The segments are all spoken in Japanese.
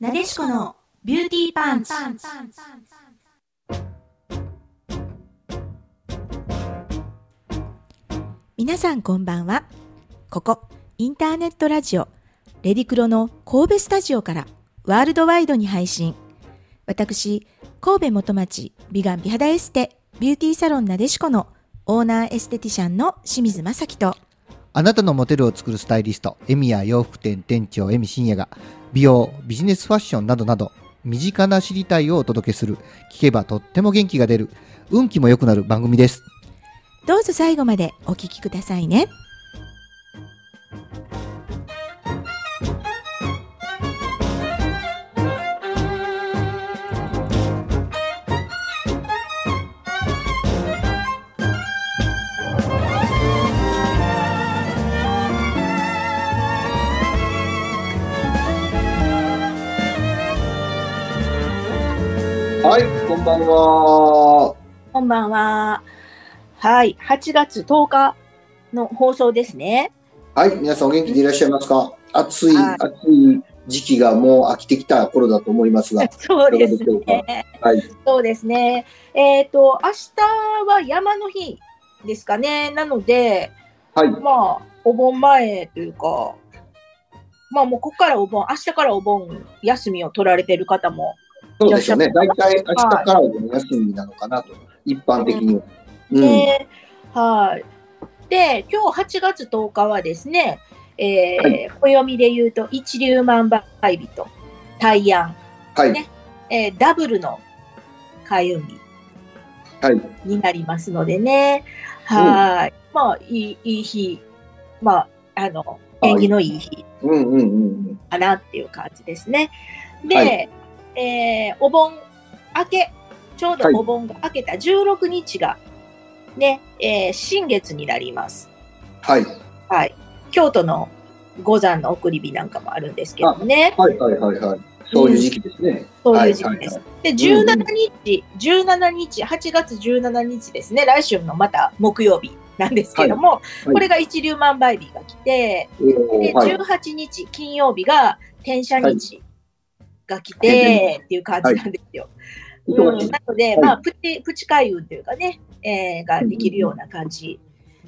なでしこのビューティーパンチ。皆さんこんばんは。ここ、インターネットラジオ、レディクロの神戸スタジオからワールドワイドに配信。私、神戸元町美顔美肌エステビューティーサロンなでしこのオーナーエステティシャンの清水正樹とあなたのモデルを作るスタイリスト、エミや洋服店店長エミ深也が、美容、ビジネスファッションなどなど、身近な知りたいをお届けする、聞けばとっても元気が出る、運気も良くなる番組です。どうぞ最後までお聞きくださいね。はい、こんばんは。こんばんは。はい、8月10日の放送ですね。はい、皆さんお元気でいらっしゃいますか？暑い、はい暑い時期がもう飽きてきた頃だと思いますが。そうですね。はい。そうですね。えっ、と、明日は山の日ですかね。なので、はい。まあ、お盆前というか、まあもうここからお盆、明日からお盆休みを取られてる方も、そうでしょうね。大体明日からお休みなのかなと、一般的には。うん。ねはい。で、今日8月10日はですね、えーは暦で言うと一粒万倍日と大安、はい。ねえーダブルの開運日はい。になりますのでね。はい。まあ、いい、いい日。まあ、あの、縁起のいい日うんうんうんかなっていう感じですね。で、はいえーお盆明け、ちょうどはいお盆が明けた16日が、ね、えー新月になります。はい。はい。京都の五山の送り火なんかもあるんですけどもね。はいはいはいはい。そういう時期ですね。そういう時期です。はで、17日、17日、8月17日ですね、来週のまた木曜日なんですけども、いこれが一粒万倍日が来て、で、はい。18日金曜日が天赦日が来て、っていう感じなんですよ。うん、なので、まあ、プチ、プチ開運というかね、えーができるような感じ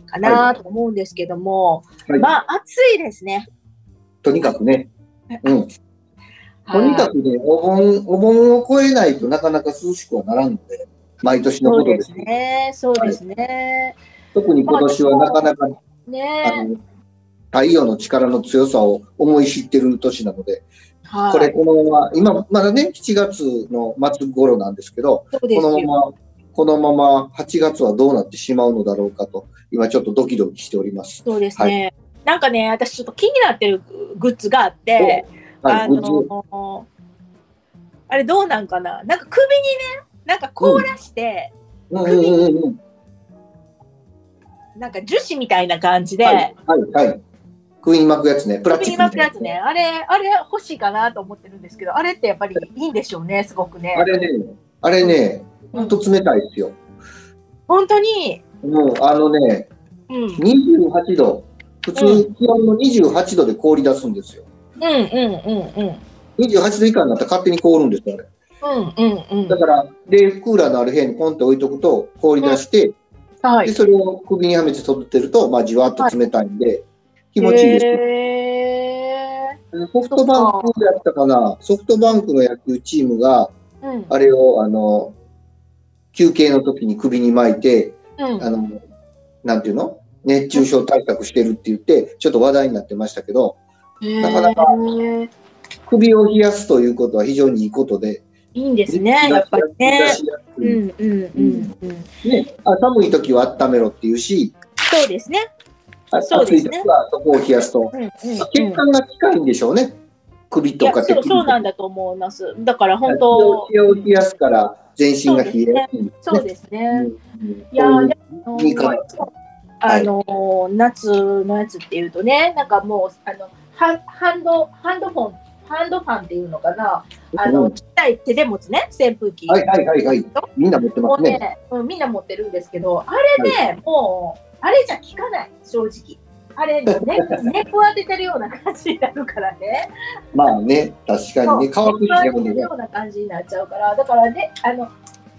かなと思うんですけども、はいまあ、暑いですね。とにかくね。うん。とにかく、くね、お盆、お盆を超えないとなかなか涼しくはならんので、毎年のことですす。ね。そうですね。特に今年はなかなか、あねの、太陽の力の強さを思い知ってる年なので、はい。これこのまま、今、まだね、7月の末頃なんですけど。このまま、このまま8月はどうなってしまうのだろうかと、今ちょっとドキドキしております。そうですね。なんかね、私ちょっと気になってるグッズがあって、はい、あのあれどうなんかな？なんか首にね、なんか凍らして、うんうんうんうん。なんか樹脂みたいな感じで、はい、はい、はい。首に巻くやつね、プラチックみたいな巻くやつね、あれ、あれ欲しいかなと思ってるんですけど、あれってやっぱりいいんでしょうね、すごくねあ。れね、あれね、ほんと冷たいですよ。本当に、もう、あのね、うん、うん28度、普通気温の28度で氷出すんですよ。うんうんうん。28度以下になったら勝手に凍るんですよ、あれ。うんうんうんだ。から、で、クーラーのある部屋にポンって置いとくと、氷出して、で、はい。それを首にはめて育てると、まあ、じわっと冷たいんで、気持ちいいです。ソフトバンクやったかな、ソフトバンクの野球チームが、ーうん。あれを、あの、休憩の時に首に巻いて、うん。あの、なんていうの？熱中症対策してるって言って、ちょっと話題になってましたけど、なかなか首を冷やすということは非常にいいことで、いいんですね、やっぱりね。うんうんうんうん。ね、あ寒い時は温めろっていうし、そうですね。あそうですねそこを冷やすと。うんうんうん血管が近いんでしょうね。首とか手首そうなんだと思います。だから本当、血を冷やすから全身が冷えやすい。そうですね。うんいやいいいかなあの、夏のやつっていうとね、なんかもう、あの、ハンハンド、ハンドフォン、ハンドファンっていうのかな、あの、うんちっちゃい手で持つね、扇風機。はいはいはいはい。みんな持ってますね。ね、うん、みんな持ってるんですけど、あれね、もう、あれじゃ効かない、正直。あれ、ね、熱当ててるような感じになるからね。まあね、確かにね、乾くような感じになっちゃうから、だからね、あの、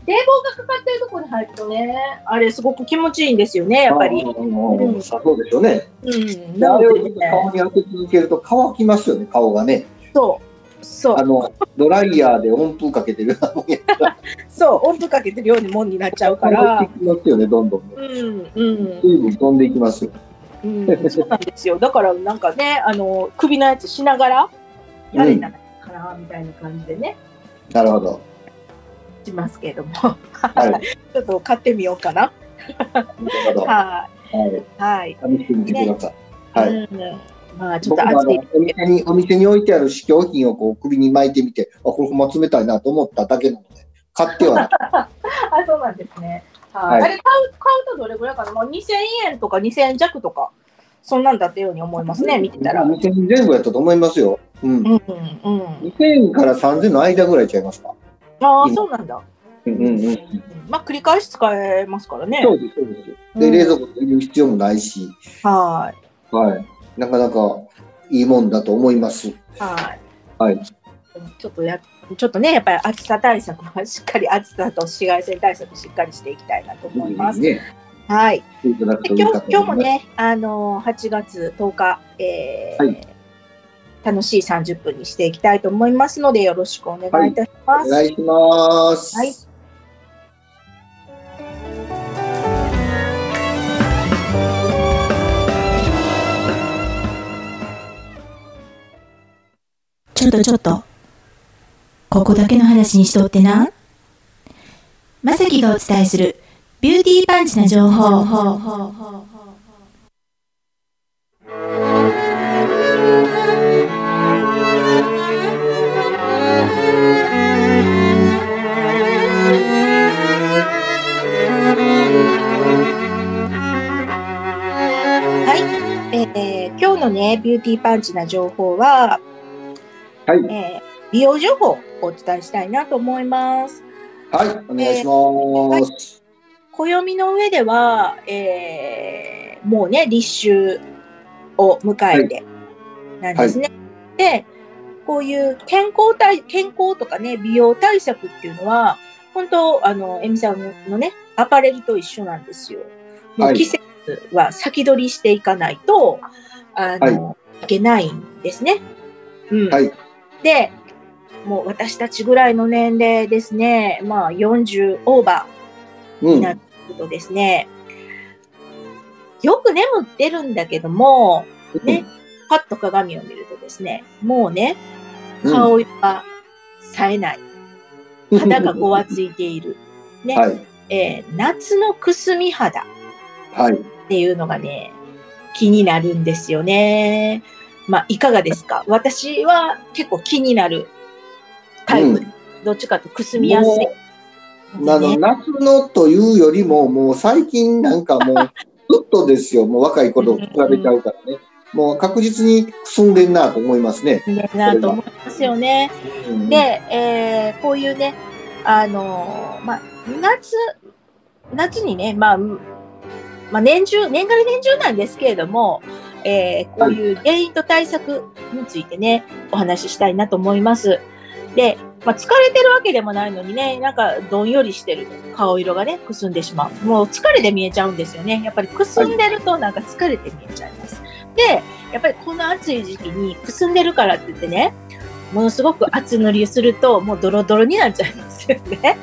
冷房がかかってるところに入るとね、あれすごく気持ちいいんですよね、やっぱり。うん、そうでしょうね。うん。であれをね顔に当て続けると乾きますよね、顔がね。そう。そうあ。の、ドライヤーで温風かけてるようなもんやから。そう。温風かけてるようにもんになっちゃうか乾らますよね、どんどんね。うん。うん。水分飛んでいきますよ。うん、そうなんですよ。だからなんかね、あの首のやつしながらやれたらかなみたいな感じでね、なるほど。しますけれども、はい。ちょっと買ってみようかな。なるほど。は はい。い。はい。試してみてください。はい。うん、まあちょっと暑いの。お店にお店に置いてある試供品をこう首に巻いてみて、あ、これほんま冷たいなと思っただけなので、買ってはない。あ、そうなんですね。はい。はいあれ買う買うとどれぐらいかな？まあ2000円とか2000円弱とかそんなんだったように思いますね。見てたら。うん2000円前後やったと思いますよ。うん。うんうん。2000円から3000円の間ぐらいちゃいますか？ああそうなんだ。うんうんうん。まあ繰り返し使えますからね。そうです、そうです。で、うん冷蔵庫入れる必要もないし、はい。はい。なかなかいいもんだと思います。はい。はい。ちょっとや、ちょっとね、やっぱり暑さ対策はしっかり暑さと紫外線対策しっかりしていきたいなと思います。ね。はい。いただくでといい今日今日も。ね、あのー8月10日、えーはい楽しい30分にしていきたいと思いますので、よろしくお願いいたします。お願いします。はいちょっとちょっと。ここだけの話にしとってな。まさきがお伝えするビューティーパンチな情報。はい。えー今日のね、ビューティーパンチな情報は、はい。えー美容情報をお伝えしたいなと思います。はい。お願いします。暦の上では、えーもうね、立秋を迎えてなんですね。で、こういう健康対、健康とかね、美容対策っていうのは、本当、あの、エミさんのね、アパレルと一緒なんですよ。もはいう季節は先取りしていかないと、あの、い、けないんですね。うん。はい。で、もう私たちぐらいの年齢ですね、まあ40オーバーうん。なるとですね、よく眠ってるんだけども、ね、パッと鏡を見るとですね、もうね、うん顔色が冴えない。肌がごわついている。ね、はい。えー夏のくすみ肌はい。っていうのがね、気になるんですよね。まあ、いかがですか？私は結構気になるタイプ。うんどっちかとくすみやすい。あの、夏のというよりも、もう最近なんかもう、ずっとですよ。もう若い頃と比べちゃうからね。もう確実にくすんでんなと思いますね。ねなと思いますよね。うんで、えーこういうね、あのーまあ、夏、夏にね、まあ、うんまあ、年中、年がら年中なんですけれども、えーこういう原因と対策についてね、お話ししたいなと思います。で、まあ、疲れてるわけでもないのにね、なんかどんよりしてる顔色がね、くすんでしまう。もう疲れで見えちゃうんですよね。やっぱりくすんでるとなんか疲れて見えちゃいます。で、やっぱりこの暑い時期にくすんでるからって言ってね、ものすごく厚塗りすると、もうドロドロになっちゃいますよね。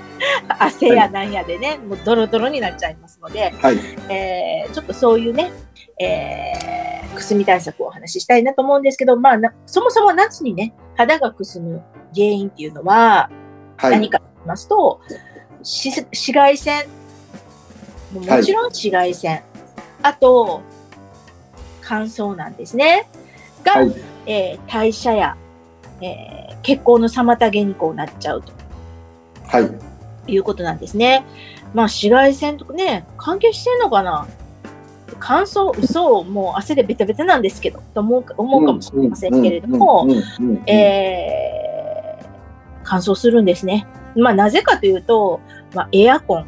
汗やなんやでね、もうドロドロになっちゃいますので、はい。えーちょっとそういうね、えーくすみ対策をお話ししたいなと思うんですけど、まあ、なそもそも夏にね、肌がくすむ原因っていうのははい。何かと言いますと、し紫外線、ももちろん紫外線、あと、乾燥なんですね。が、はい。えー代謝や、えー血行の妨げにこうなっちゃうとはい。いうことなんですね。まあ紫外線とかね、関係してんのかな？乾燥、嘘、もう汗でベタベタなんですけど、と思うか思うかもしれませんけれども、えー乾燥するんですね。まあなぜかというと、まあ、エアコン、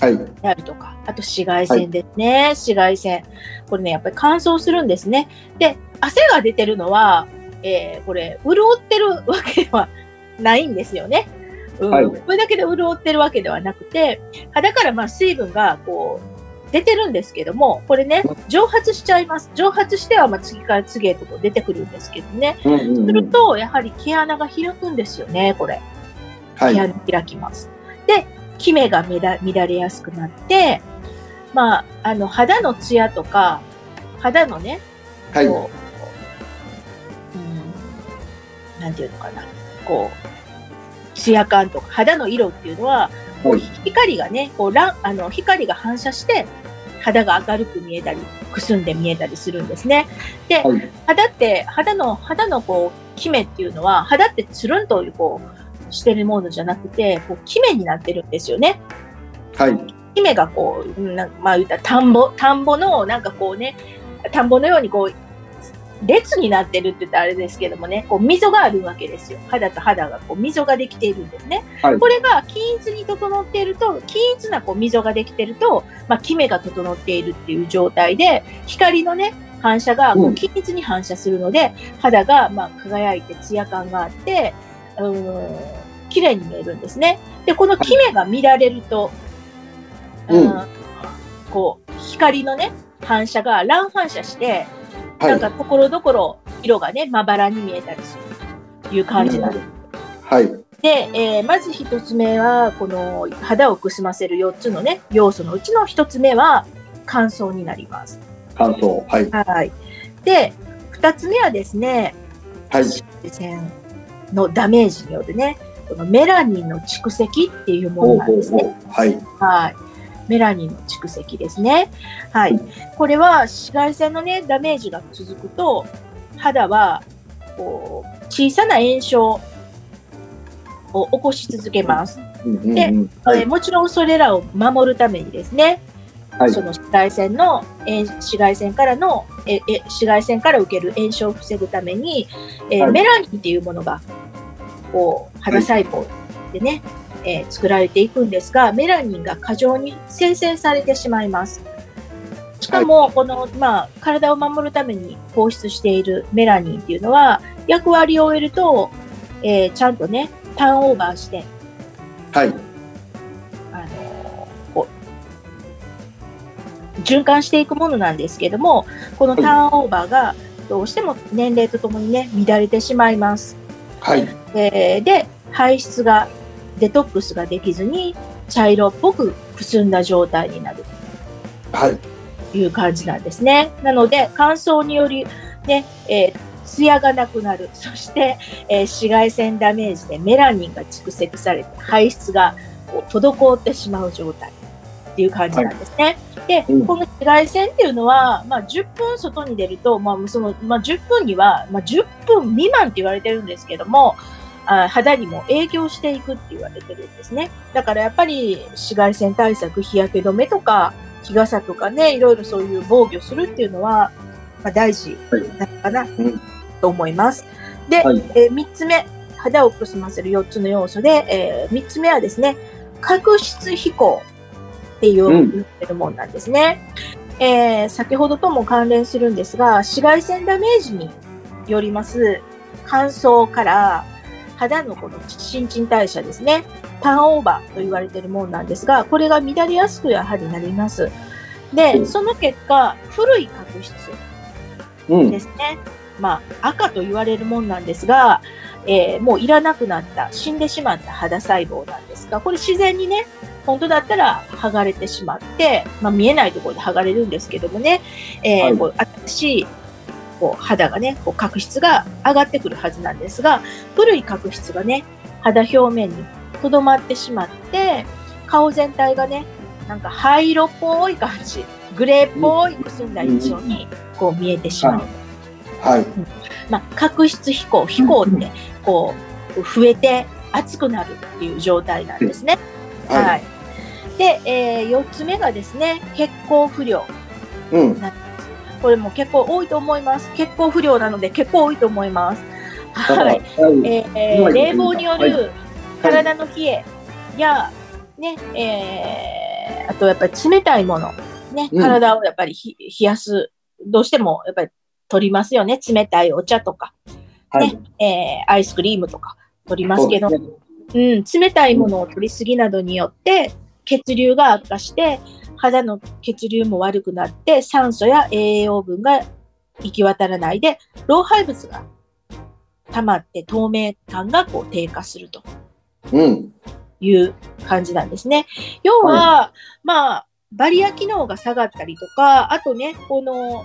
はい。であるとか、あと紫外線ですね、紫外線。これね、やっぱり乾燥するんですね。で、汗が出てるのは、えーこれ、潤ってるわけではないんですよね。うんはいこれだけで潤ってるわけではなくて、肌からまあ水分がこう出てるんですけども、これね、蒸発しちゃいます。蒸発してはまあ次から次へとこう出てくるんですけどね。うんうんすうん。ると、やはり毛穴が開くんですよね、これ。はい。毛穴開きます。で、キメが乱乱れやすくなって、まあ、あの、肌のツヤとか、肌のね、はい。こう、うん、なんていうのかな、こう、ツヤ感とか、肌の色っていうのは、こうはい光がね、こう、ランあの、光が反射して、肌が明るく見えたり、くすんで見えたりするんですね。で、はい肌って、肌の、肌のこう、キメっていうのは、肌ってつるんとこう、してるものじゃなくて、こう、キメになってるんですよね。はい。キメがこう、うんなんまあ言ったら田んぼ、田んぼのなんかこうね、田んぼのようにこう、列になってるって言ったらあれですけどもね、こう溝があるわけですよ。肌と肌がこう溝ができているんですね。はいこれが均一に整っていると、均一なこう溝ができていると、まあ、キメが整っているっていう状態で、光のね、反射がこううん均一に反射するので、肌がまあ輝いてツヤ感があって、うーん、綺麗に見えるんですね。で、このキメが乱れると、うんうんこう、光のね、反射が乱反射して、はい。なんかところどころ色がね、まばらに見えたりするという感じなんです。はい。で、えーまず一つ目は、この肌をくすませる4つのね、要素のうちの一つ目は乾燥になります。乾燥。はい。はい。で、二つ目はですね、はい。紫外線のダメージによるね、このメラニンの蓄積っていうものなんですね。ほう。はい。はい。メラニンの蓄積ですね。はい。これは紫外線のね、ダメージが続くと、肌は、こう、小さな炎症を起こし続けます。でうん。はいえーもちろんそれらを守るためにですね、はいその紫外線の、えー紫外線からの、ええ紫外線から受ける炎症を防ぐために、えーはいメラニンっていうものが、こう、肌細胞でね、えー作られていくんですが、メラニンが過剰に生成されてしまいます。しかも、この、まあ、体を守るために放出しているメラニンっていうのは、役割を終えると、えーちゃんとね、ターンオーバーして、はい。あのこう循環していくものなんですけども、このターンオーバーがどうしても年齢とともにね、乱れてしまいます。はい。えーで、排出が、デトックスができずに、茶色っぽくくすんだ状態になるはい。という感じなんですね。なので、乾燥により、ね、えー艶がなくなる。そして、えー紫外線ダメージでメラニンが蓄積されて排出が滞ってしまう状態っていう感じなんですね。で、うんこの紫外線っていうのは、まあ、10分外に出ると、まあ、その、まあ、10分には、まあ、10分未満って言われてるんですけども、あ肌にも影響していくって言われてるんですね。だからやっぱり紫外線対策、日焼け止めとか、日傘とかね、いろいろそういう防御するっていうのは、まあ、大事なのかな、んと思います。で、はいえ3つ目、肌をくすませる4つの要素で、え3つ目はですね、角質飛行っていう、うん言ってるもんなんですね。えー先ほどとも関連するんですが、紫外線ダメージによります乾燥から肌のこの新陳代謝ですね、ターンオーバーと言われているものなんですが、これが乱れやすくやはりなります。で、うんその結果、古い角質うんで。すね。まあ、赤と言われるもんなんですが、えーもういらなくなった、死んでしまった肌細胞なんですが、これ自然にね、本当だったら剥がれてしまって、まあ、見えないところで剥がれるんですけどもね、えーはいこう新しいこう肌がね、こう角質が上がってくるはずなんですが、古い角質がね、肌表面にとどまってしまって、顔全体がね、なんか灰色っぽい感じ、グレーっぽいくすんだ印象にこう見えてしまう。はい。まあ、角質飛行、飛行って、こう、増えて熱くなるっていう状態なんですね。は。はいで、えー、4つ目がですね、血行不良。うん。これも結構多いと思います。血行不良なので結構多いと思います。はい。はい。えーはい冷房によはいる体の冷えや、ね、ええー、あとやっぱり冷たいもの、ね、うん体をやっぱりひ冷やす、どうしてもやっぱり取りますよね。冷たいお茶とか、はい。えーアイスクリームとか取りますけど、うん、冷たいものを取りすぎなどによって血流が悪化して肌の血流も悪くなって酸素や栄養分が行き渡らないで老廃物が溜まって透明感がこう低下するとうん。いう感じなんですね。要は、まあ、バリア機能が下がったりとか、あとね、この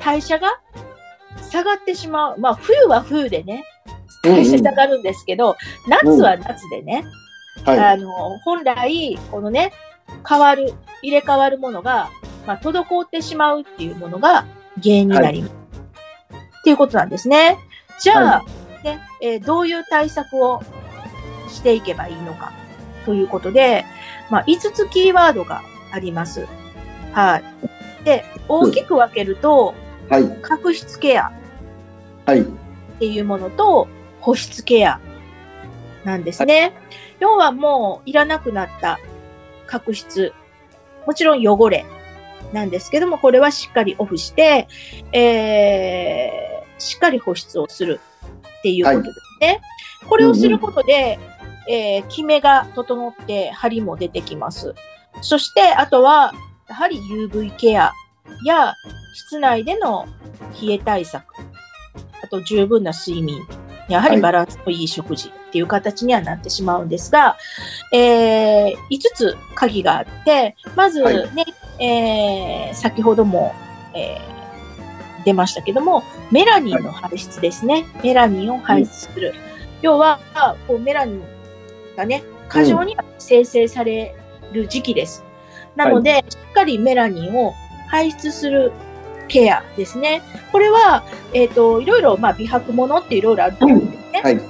代謝が下がってしまう。まあ、冬は冬でね、代謝下がるんですけど、夏は夏でね、はい。あの、本来、このね、変わる、入れ替わるものが、まあ、滞ってしまうっていうものが原因になります。っていうことなんですね。じゃあ、ね、えーどういう対策をしていけばいいのかということで、まあ、5つキーワードがあります。はい。で、大きく分けると、はい。角質ケアはい。っていうものと保湿ケアなんですね。要はもういらなくなった角質、もちろん汚れなんですけども、これはしっかりオフして、えー、しっかり保湿をするっていうことですね。これをすることで、えー、キメが整って張りも出てきます。そして、あとは、やはり UV ケアや室内での冷え対策、あと十分な睡眠、やはりバランスのいい食事っていう形にはなってしまうんですが、えー、5つ鍵があって、まずね、はいえー先ほども、えー出ましたけども、メラニンの排出ですね。メラニンを排出する。要は、こうメラニンがね、過剰に生成される時期です。なので、しっかりメラニンを排出するケアですね。これは、えっ、と、いろいろ、まあ、美白物っていろいろあると思うんですね。はい。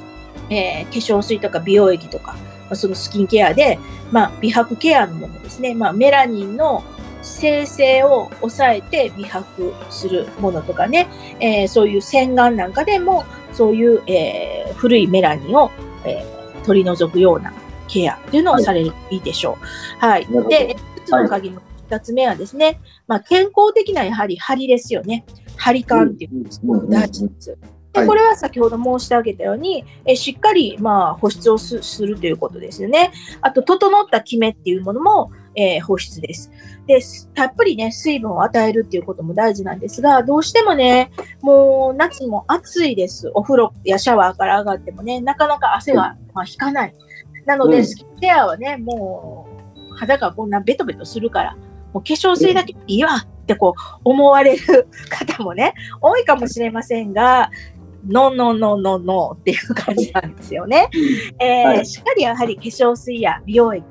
えー化粧水とか美容液とか、まあ、そのスキンケアで、まあ、美白ケアのものですね。まあ、メラニンの生成を抑えて美白するものとかね、えーそういう洗顔なんかでも、そういう、えー古いメラニンを、えー取り除くようなケアっていうのをされるといいでしょう。はい。で、一つの鍵の二つ目はですね、まあ、健康的なやはり張りですよね。張り感っていうのがすごい大事です。で、はいこれは先ほど申し上げたように、えしっかり、まあ、保湿をすするということですよね。あと、整ったキメっていうものも、えー保湿です。で、すたっぷりね、水分を与えるっていうことも大事なんですが、どうしてもね、もう夏も暑いです。お風呂やシャワーから上がってもね、なかなか汗が、まあ、引かない。なので、うんスキンケアはね、もう、肌がこんなベトベトするから、もう化粧水だけいいわってこう思われる方もね、多いかもしれませんが、ノンノンノンノンノンっていう感じなんですよね。えーはい。しっかりやはり化粧水や美容液、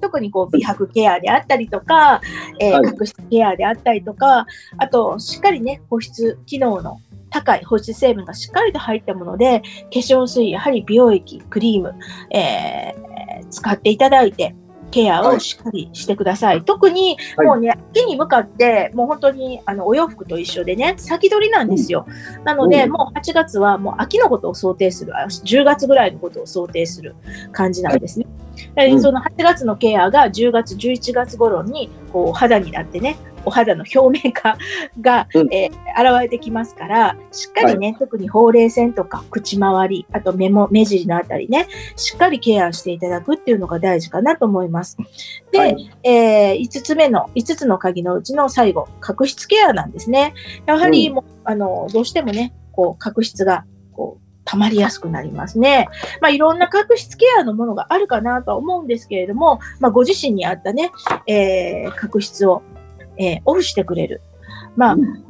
特にこう美白ケアであったりとか、えーはい。角質ケアであったりとか、あとしっかりね、保湿機能の高い保湿成分がしっかりと入ったもので、化粧水、やはり美容液、クリーム、えー使っていただいて、ケアをしっかりしてください。特に、はいもうね、秋に向かって、もう本当にあのお洋服と一緒でね、先取りなんですよ。なので、うんもう8月はもう秋のことを想定する、あ10月ぐらいのことを想定する感じなんですね。でうんその8月のケアが10月、11月頃にこう肌になってね、お肌の表面化 が、うんえー現れてきますから、しっかりね、特にほうれい線とか口周り、あと目も、目尻のあたりね、しっかりケアしていただくっていうのが大事かなと思います。で、はいえ5つ目の、5つの鍵のうちの最後、角質ケアなんですね。やはりもう、あの、どうしてもね、こう、角質が、こう、溜まりやすくなりますね。まあ、いろんな角質ケアのものがあるかなとは思うんですけれども、まあ、ご自身に合ったね、えー角質を、えーオフしてくれる。まあ、うん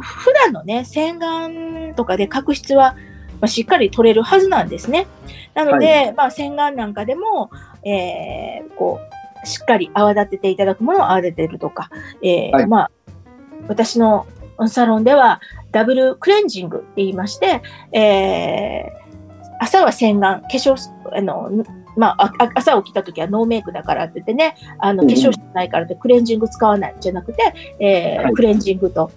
普段のね、洗顔とかで角質は、まあ、しっかり取れるはずなんですね。なので、まあ、洗顔なんかでも、えーこう、しっかり泡立てていただくものを泡立てるとか、えーはいまあ、私のサロンでは、ダブルクレンジングって言いまして、えー朝は洗顔、化粧す、あの、まあ、ああ朝起きた時はノーメイクだからって言ってね、あの、化粧してないからってクレンジング使わないんじゃなくて、えーはい。クレンジングと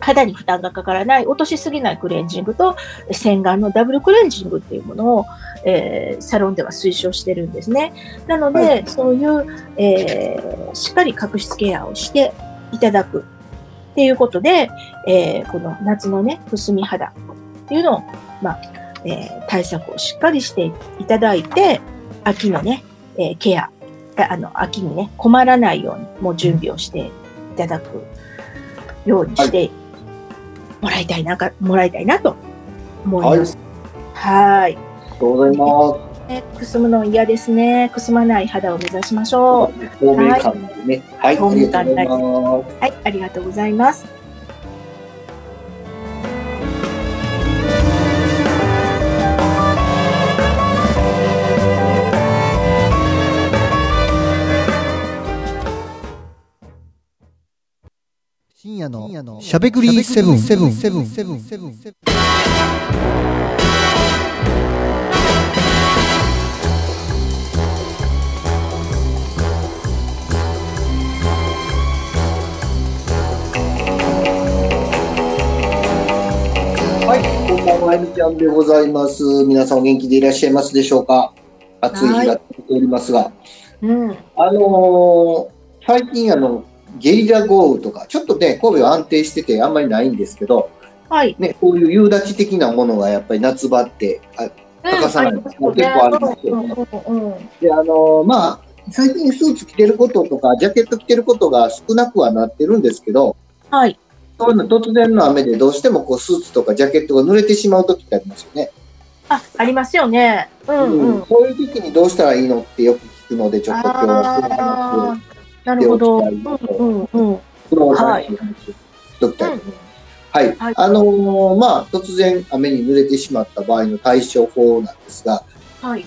肌に負担がかからない、落としすぎないクレンジングと洗顔のダブルクレンジングっていうものを、えーサロンでは推奨してるんですね。なので、はそういう、えーしっかり角質ケアをしていただく。っていうことで、えーこの夏のね、くすみ肌っていうのを、まあ、えー対策をしっかりしていただいて、秋のね、えーケア、ああの、秋にね、困らないように、もう準備をしていただくようにしてもらいたいなか、もらいたいなと思います。はい。ありがとうございまねくすむの嫌ですね。くすまない肌を目指しましょう。す。透明感でね。はい。はい、ありがとうございます。深夜のしゃべくりセブンセブンセブン。セブン。セブンはい、こんばんは、えみちゃんでございます。皆さんお元気でいらっしゃいますでしょうか？暑い日が続いておりますが、うん。あのー最近あの、ゲリラ豪雨とか、ちょっとね、神戸は安定しててあんまりないんですけど、はい。ね、こういう夕立的なものがやっぱり夏場って、あ欠かさないうん結構ありますよねで、あのーまあ、最近スーツ着てることとか、ジャケット着てることが少なくはなってるんですけど、はい。そういうの突然の雨でどうしてもこうスーツとかジャケットが濡れてしまう時ってありますよね。あ、ありますよね。うんうん。うんそういう時にどうしたらいいのってよく聞くので、ちょっと今日はなるほど。うんうんうん。うんその話をしときたい。はい。はいあのーまあ、突然雨に濡れてしまった場合の対処法なんですが、はい。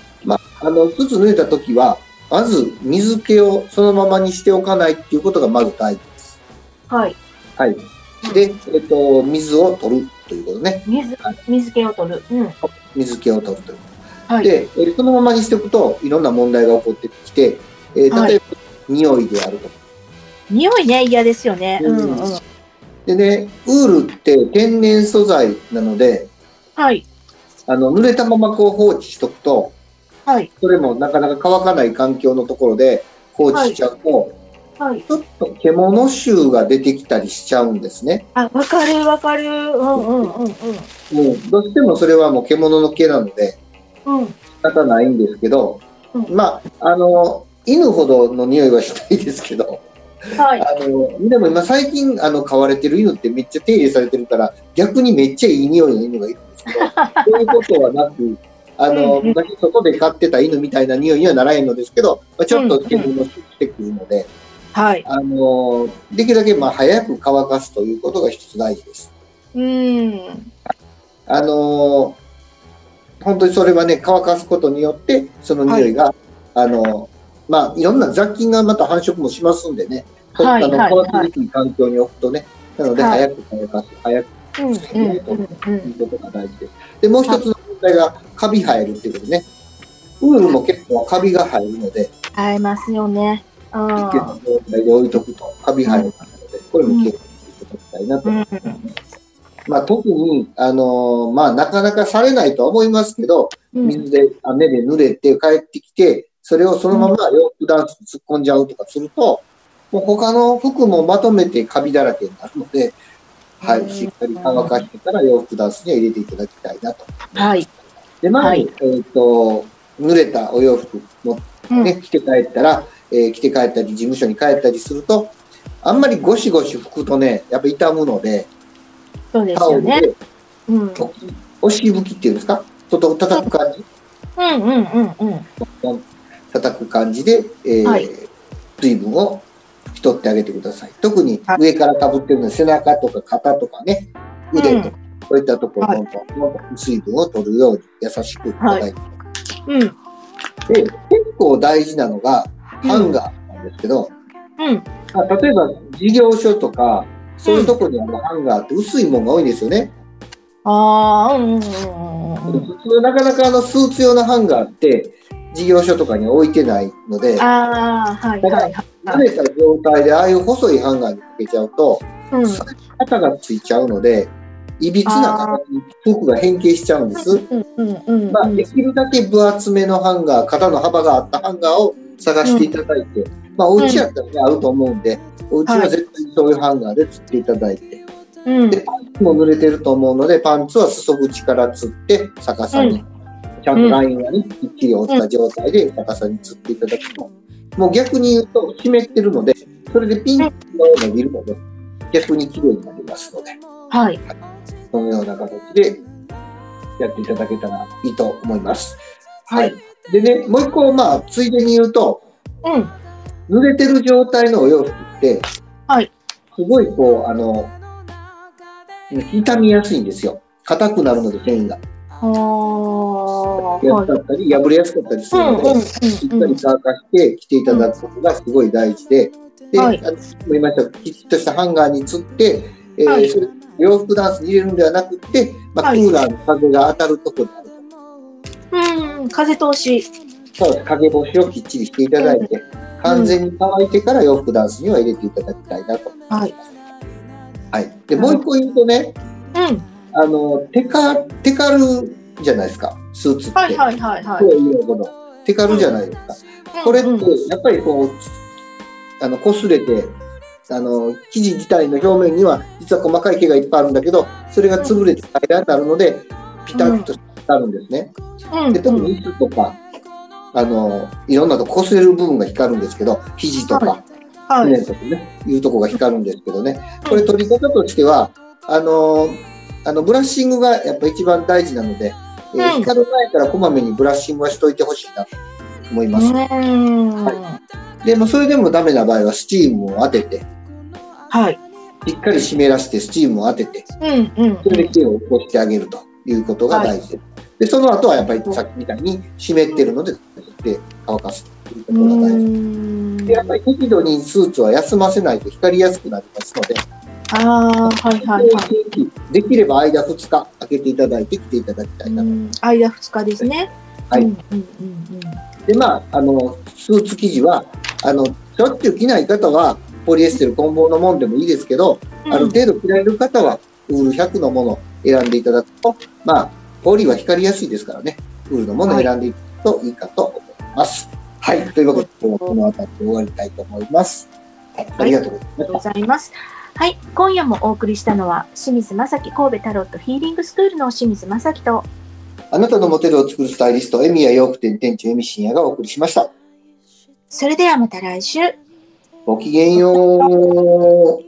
あの、スーツ濡れた時は、まず水気をそのままにしておかないっていうことがまず大事です。はい。はい。で、えっと、水を取るということね。水、水気を取る。うん。水気を取るというはい。で、えーそのままにしておくといろんな問題が起こってきて、えーはい例えば、匂いであるとか。匂いね、嫌ですよね。うんうん。でね、ウールって天然素材なので、はい。あの、濡れたままこう放置しとくと、はい。それもなかなか乾かない環境のところで放置しちゃうと、はい。ちょっと獣臭が出てきたりしちゃうんですね。あ、わかるわかる。うんうんうんうん。うん、どうしてもそれはもう獣の毛なのでうん。仕方ないんですけど、うんまあ、あの、犬ほどの匂いはしないですけど、はい。あの、でも今最近、あの、飼われてる犬ってめっちゃ手入れされてるから、逆にめっちゃいい匂いの犬がいるんですけど、そういうことはなく、あの、うんうん昔外で飼ってた犬みたいな匂いにはならへんのですけど、まあ、ちょっと煙のしてくるので、はい。あの、できるだけまあ早く乾かすということが一つ大事です。うん。あの、本当にそれはね、乾かすことによって、その匂いが、あの、まあ、いろんな雑菌がまた繁殖もしますんでね、はいあのはい乾きにくい環境に置くとね、なのではい早く乾かす、早くうんうんうんということが大事です。で、もう一つの問題がカビ生えるっていうことね。ウールも結構カビが生えるので、合いますよね。うん。一定の状態で置いとくとカビ生えるので、これも気をつけていただきたいなと思います。まあ、特に、あのーまあ、なかなかされないとは思いますけど、うん。水で、雨で濡れて帰ってきて、それをそのまま洋服ダンスに突っ込んじゃうとかすると、もう他の服もまとめてカビだらけになるので、はい、うんしっかり乾かしてから洋服ダンスには入れていただきたいなと。はい。で、まず、はいえっ、と、濡れたお洋服もうんね、着て帰ったら、えー着て帰ったり、事務所に帰ったりすると、あんまりゴシゴシ拭くとね、やっぱ傷むので、そうですよね。でうん。押し拭きっていうんですか？と叩く感じ？うんうんうんうん。叩く感じで、えーはい水分を取ってあげてください。特に上からかぶってるのは背中とか肩とかね、腕とか、そういったところはいどんどんどんどん水分を取るように優しくいただいて、うん。で結構大事なのがハンガーなんですけど、うん。あ例えば事業所とか、そういうところにあるハンガーって薄いものが多いんですよね。ああ、うんうんうんうんうん。普通なかなかあのスーツ用のハンガーって事業所とかに置いてないので、ああ、はいはいはい。慣れた状態でああいう細いハンガーにかけちゃうと、うん。それに型がついちゃうので、いびつな型に服が変形しちゃうんです。うんうんうん。まあ、できるだけ分厚めのハンガー、肩の幅があったハンガーを探していただいて、まあ、お家やったらね、合うと思うんで、お家は絶対にそういうハンガーで釣っていただいて、うん。で、パンツも濡れてると思うので、パンツは裾口から釣って、逆さに、ちゃんとラインがね、きっちり折った状態で逆さに釣っていただくと、もう逆に言うと、湿ってるので、それでピンクの伸びるので、逆に綺麗になりますので、はい。このような形でやっていただけたらいいと思います。はい。でね、もう一個、まあ、ついでに言うと、うん。濡れてる状態のお洋服って、はい。すごいこう、あの、傷みやすいんですよ。硬くなるので、繊維が。やすか。ったり、破れやすかったりするので、しっかり乾かして着ていただくことがすごい大事で、で、はいあの言いましたきちっとしたハンガーにつって、えーはい洋服ダンスに入れるんではなくて、まあ、はいクーラーの風が当たるところにあると。うん。風通し。そうです陰干しをきっちりしていただいて、完全に乾いてから洋服ダンスには入れていただきたいなと。はい。はい。で、もう一個言うとね、うん。あの、テカ、テカるじゃないですか、スーツって。はいはいはいはい。こういうほど。テカるじゃないですか。これってうん、やっぱりこう、あの、擦れて、あの、生地自体の表面には、実は細かい毛がいっぱいあるんだけど、それが潰れて平らになるので、ピタッとなるんですね。うんで、特に椅子とか、あの、いろんなとこ擦れる部分が光るんですけど、肘とか、はい。ねとかね、いうとこが光るんですけどね。これ取り方としては、あの、あの、ブラッシングがやっぱ一番大事なので、えーうん光る前からこまめにブラッシングはしといてほしいなと思います。うん。はでもそれでもダメな場合はスチームを当てて、はい。しっかり湿らしてスチームを当てて、うんうん。それで毛を起こしてあげるということが大事です。で、その後はやっぱりさっきみたいに湿ってるので、で乾かすというところが大事。んで、やっぱり適度にスーツは休ませないと光りやすくなりますので、ああ、はいはいはい。できれば間2日空けていただいて来ていただきたいなと。うん間2日ですね。はいうんうんうんで、まあ、あの、スーツ生地は、あの、しょっちゅう着ない方は、ポリエステル混紡のもんでもいいですけど、うん。ある程度着られる方は、ウール100のものを選んでいただくと、まあ、ポリは光りやすいですからね、ウールのものを選んでいくといいかと思います。はい。というわけで、今日はこの辺りで終わりたいと思います。ありがとうございまありがとうご。ざいます。はい、今夜もお送りしたのは清水正樹神戸タロットヒーリングスクールの清水正樹とあなたのモデルを作るスタイリスト、エミヤ洋服店店長エミシンヤがお送りしました。それではまた来週。ごきげんよう。